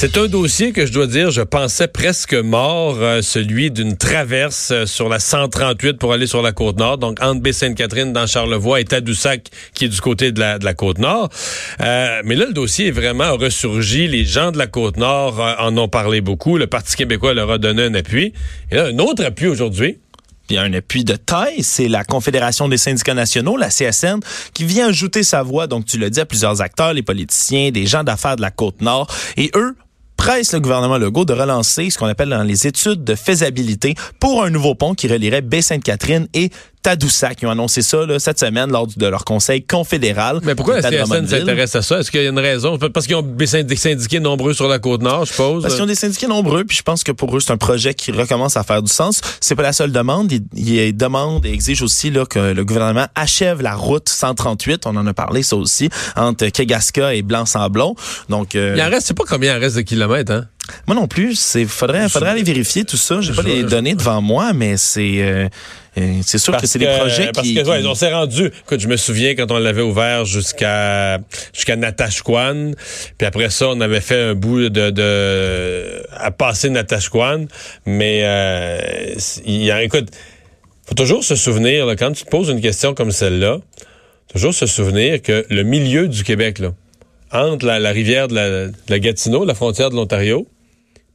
C'est un dossier que je dois dire, je pensais presque mort, euh, celui d'une traverse euh, sur la 138 pour aller sur la côte nord, donc entre Baie-Sainte-Catherine dans Charlevoix et Tadoussac qui est du côté de la, de la côte nord. Euh, mais là, le dossier est vraiment ressurgi. Les gens de la côte nord euh, en ont parlé beaucoup. Le Parti québécois leur a donné un appui. Et là, un autre appui aujourd'hui. Puis un appui de taille, c'est la Confédération des syndicats nationaux, la CSN, qui vient ajouter sa voix, donc tu le dis, à plusieurs acteurs, les politiciens, des gens d'affaires de la Côte-Nord. Et eux pressent le gouvernement Legault de relancer ce qu'on appelle dans les études de faisabilité pour un nouveau pont qui relierait Baie-Sainte-Catherine et Tadoussac. Ils ont annoncé ça là, cette semaine lors de leur conseil confédéral. Mais pourquoi la CSN s'intéresse à ça? Est-ce qu'il y a une raison? Parce qu'ils ont des synd- des syndiqués nombreux sur la côte nord, je suppose. Parce qu'ils ont des syndiqués nombreux, puis je pense que pour eux, c'est un projet qui recommence à faire du sens. C'est pas la seule demande. Ils, ils demandent et exigent aussi là, que le gouvernement achève la route 138. On en a parlé, ça aussi, entre Kegaska et Blanc-Sablon. Donc, euh, Il en reste, sais pas combien il en reste de kilomètres, hein? Moi non plus, c'est faudrait, faudrait aller vérifier tout ça. J'ai pas les données devant moi, mais c'est euh, euh, c'est sûr que c'est des projets parce qui... que, ouais, qui- on s'est rendu. Écoute, je me souviens quand on l'avait ouvert jusqu'à jusqu'à Natashquan, puis après ça, on avait fait un bout de, de à passer Natashquan, mais euh, il y a, écoute, faut toujours se souvenir là, quand tu te poses une question comme celle-là, toujours se souvenir que le milieu du Québec là, entre la, la rivière de la, de la Gatineau, la frontière de l'Ontario,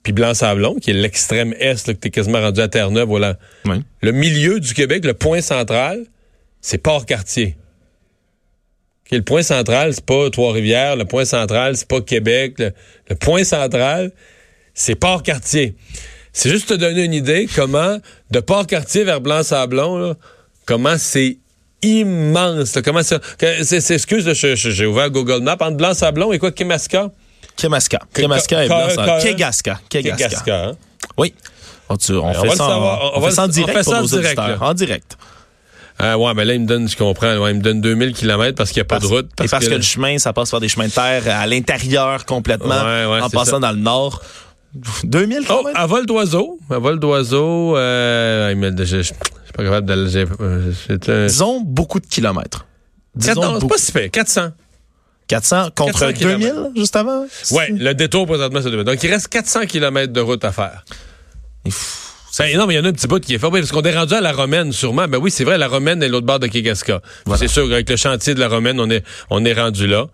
puis Blanc-Sablon, qui est l'extrême est, là, que t'es quasiment rendu à Terre-Neuve, voilà. Oui. Le milieu du Québec, le point central, c'est Port-Cartier. Ok, le point central, c'est pas Trois-Rivières. Le point central, c'est pas Québec. Le, le point central, c'est Port-Cartier. C'est juste te donner une idée comment, de Port-Cartier vers Blanc-Sablon, là, comment c'est immense. là, comment ça, c'est, excuse, j'ai ouvert Google Maps. Entre Blanc-Sablon et quoi, Kemasca? Kemasca. Que- Kemasca et Blanc-Sablon. Kegaska. Kegaska. Hein? Oui. On, tu- on on fait le ça, en- savoir. On on va fait ça en le- on direct fait ça en nos direct. En direct. Ah ouais, mais là, il me donne, je comprends, ouais, il me donne 2000 km parce qu'il n'y a pas Parce, de route. et parce que, le chemin, ça passe par des chemins de terre à l'intérieur complètement, Ouais, ouais, en passant ça. dans le nord. 2000 Oh, km? à vol d'oiseau. À vol d'oiseau. Euh, je, je, pas capable j'ai- euh, un- Disons beaucoup de kilomètres. Disons non, c'est pas si fait. 400. 400 contre 400 2000, kilomètres. juste avant? Ouais, le détour présentement, c'est 2000. Donc, il reste 400 km de route à faire. Ben, non, mais il y en a un petit bout qui est fait. Oui, parce qu'on est rendu à la Romaine, sûrement. Ben oui, c'est vrai, la Romaine est l'autre bord de Kegaska. Voilà. C'est sûr, avec le chantier de la Romaine, on est, on est rendu là.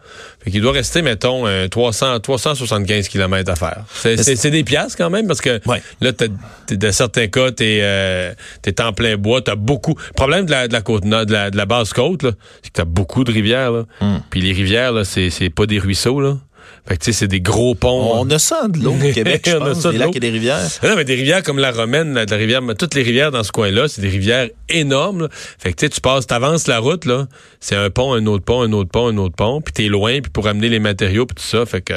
Fait qu'il doit rester, mettons, euh, 300, 375 km à faire. C'est, c'est, c'est des piastres quand même, parce que Ouais. là, t'as, t'es, dans certains cas, t'es, euh, t'es en plein bois, t'as beaucoup. Le problème de la, de la côte nord, de la, de la basse côte, là, c'est que t'as beaucoup de rivières, là. Hmm. Puis les rivières, là, c'est, c'est pas des ruisseaux, là. Fait que, tu sais, c'est des gros ponts. On a ça de l'eau au Québec, je On a pense, ça de des lacs et des rivières. Ah Non, mais des rivières comme la Romaine, la, la rivière, mais toutes les rivières dans ce coin-là, c'est des rivières énormes. là. Fait que tu sais, tu passes, t'avances la route, là, c'est un pont, un autre pont, un autre pont, un autre pont, puis t'es loin, puis pour amener les matériaux, puis tout ça. Fait que.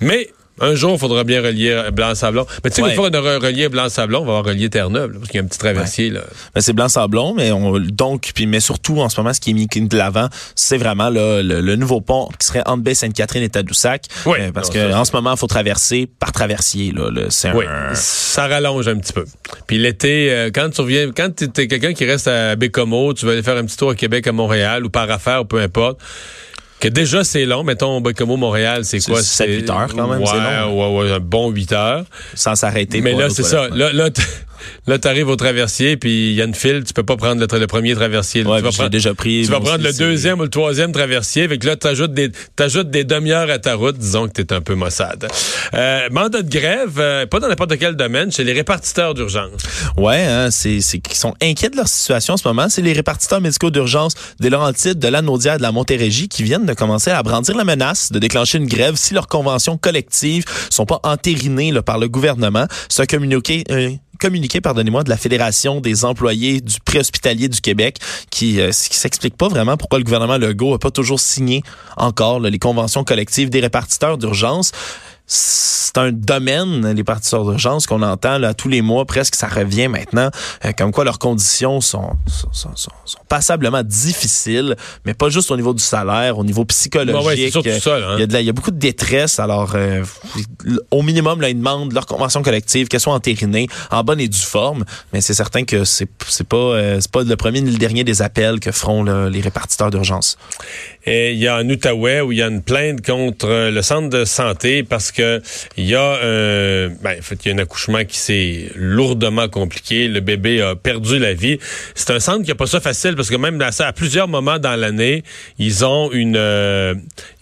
Mais un jour, il faudra bien relier Blanc-Sablon. Mais tu sais, Ouais. une fois qu'on aura relié Blanc-Sablon, on va avoir relié Terre-Neuve, parce qu'il y a un petit traversier, là. Ben, c'est blanc-sablon, mais on, donc, puis, mais surtout, en ce moment, ce qui est mis de l'avant, c'est vraiment là, le, le nouveau pont qui serait entre Baie-Sainte-Catherine et Tadoussac. Oui. Euh, parce Non, que ça, en ce moment, il faut traverser par traversier. Là, là. c'est Oui, un... ça rallonge un petit peu. Puis l'été, euh, quand tu reviens, quand tu es quelqu'un qui reste à Bécomo, tu vas aller faire un petit tour à Québec, à Montréal, ou par affaire, ou peu importe, que déjà c'est long, mettons Bécomo, Montréal, c'est quoi? sept, C'est- huit heures quand même, ouais, long. Ouais, ouais, un bon 8 heures. sans s'arrêter. Mais là, c'est ça. toilettes. Là, là, t- là t'arrives au traversier, puis il y a une file, tu peux pas prendre le, premier traversier. Ouais, tu vas prendre, déjà pris. tu vas prendre le deuxième ou le troisième traversier. Fait que là, t'ajoutes des, t'ajoutes des demi-heures à ta route. Disons que t'es un peu maussade. Euh, mandat de grève, euh, pas dans n'importe quel domaine, chez les répartiteurs d'urgence. Ouais, hein, c'est c'est qu'ils sont inquiets de leur situation en ce moment. C'est les répartiteurs médicaux d'urgence des Laurentides, de la Naudière, de la Montérégie qui viennent de commencer à brandir la menace de déclencher une grève si leurs conventions collectives sont pas entérinées là, par le gouvernement. Un communiqué. un communiqué, pardonnez-moi, de la Fédération des employés du préhospitalier du Québec qui, euh, qui s'explique pas vraiment pourquoi le gouvernement Legault a pas toujours signé encore les conventions collectives des répartiteurs d'urgence. C'est un domaine, les répartiteurs d'urgence, qu'on entend là, tous les mois, presque, ça revient maintenant, euh, comme quoi leurs conditions sont, sont, sont, sont, passablement difficiles, mais pas juste au niveau du salaire, au niveau psychologique. Ouais, ouais, ça, hein. il, y a de la, il y a beaucoup de détresse. Alors, euh, au minimum, là, ils demandent leur convention collective, qu'elles soient entérinées, en bonne et due forme, mais c'est certain que c'est c'est pas euh, c'est pas le premier ni le dernier des appels que feront là, les répartiteurs d'urgence. Et il y a en Outaouais où il y a une plainte contre le centre de santé parce que il y a euh, ben, en fait, il y a un accouchement qui s'est lourdement compliqué. Le bébé a perdu la vie. C'est un centre qui a pas ça facile parce que même à, à plusieurs moments dans l'année, ils ont une euh,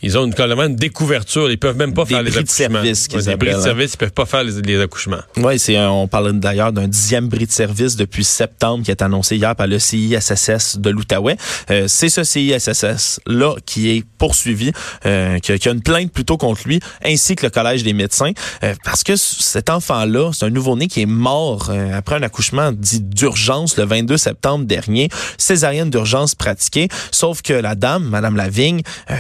ils ont une, carrément une découverture. Ils peuvent même pas des faire les bris de accouchements. service qu'ils Ouais, des bris de hein. service, ils peuvent pas faire les, les accouchements. Oui, c'est on parle d'ailleurs d'un dixième bris de service depuis septembre qui est annoncé hier par le CISSS de l'Outaouais. Euh, c'est ce CISSS là qui est poursuivi, euh, qui, a, qui a une plainte plutôt contre lui, ainsi que le collège des médecins, euh, parce que cet enfant-là, c'est un nouveau-né qui est mort euh, après un accouchement dit d'urgence le 22 septembre dernier, césarienne d'urgence pratiquée, sauf que la dame, Madame Lavigne, euh,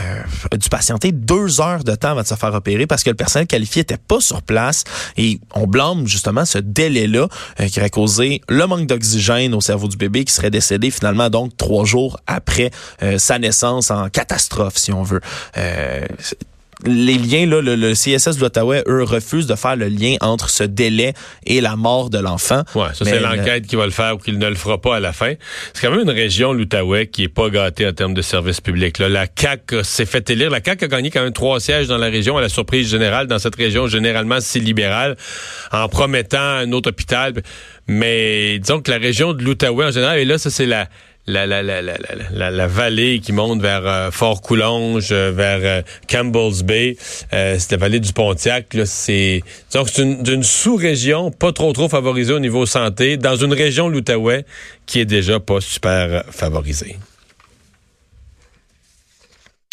patienter deux heures de temps avant de se faire opérer parce que le personnel qualifié était pas sur place et on blâme justement ce délai-là euh, qui aurait causé le manque d'oxygène au cerveau du bébé qui serait décédé finalement donc trois jours après euh, sa naissance en catastrophe si on veut. Euh, les liens, là, le, le CSS de l'Ottawa, eux, refusent de faire le lien entre ce délai et la mort de l'enfant. Ouais, ça c'est le- l'enquête qui va le faire ou qu'il ne le fera pas à la fin. C'est quand même une région, l'Outaouais, qui est pas gâtée en termes de services publics. Là, la CAC s'est fait élire. La CAC a gagné quand même trois sièges dans la région, à la surprise générale. Dans cette région, généralement, c'est libéral, en promettant un autre hôpital. Mais disons que la région de l'Outaouais en général, et là, ça c'est la la, la, la, la, la, la, vallée qui monte vers euh, Fort-Coulonge, euh, vers euh, Campbell's Bay, euh, c'est la vallée du Pontiac. Là, c'est que c'est une, sous-région pas trop trop favorisée au niveau santé, dans une région l'Outaouais qui est déjà pas super favorisée.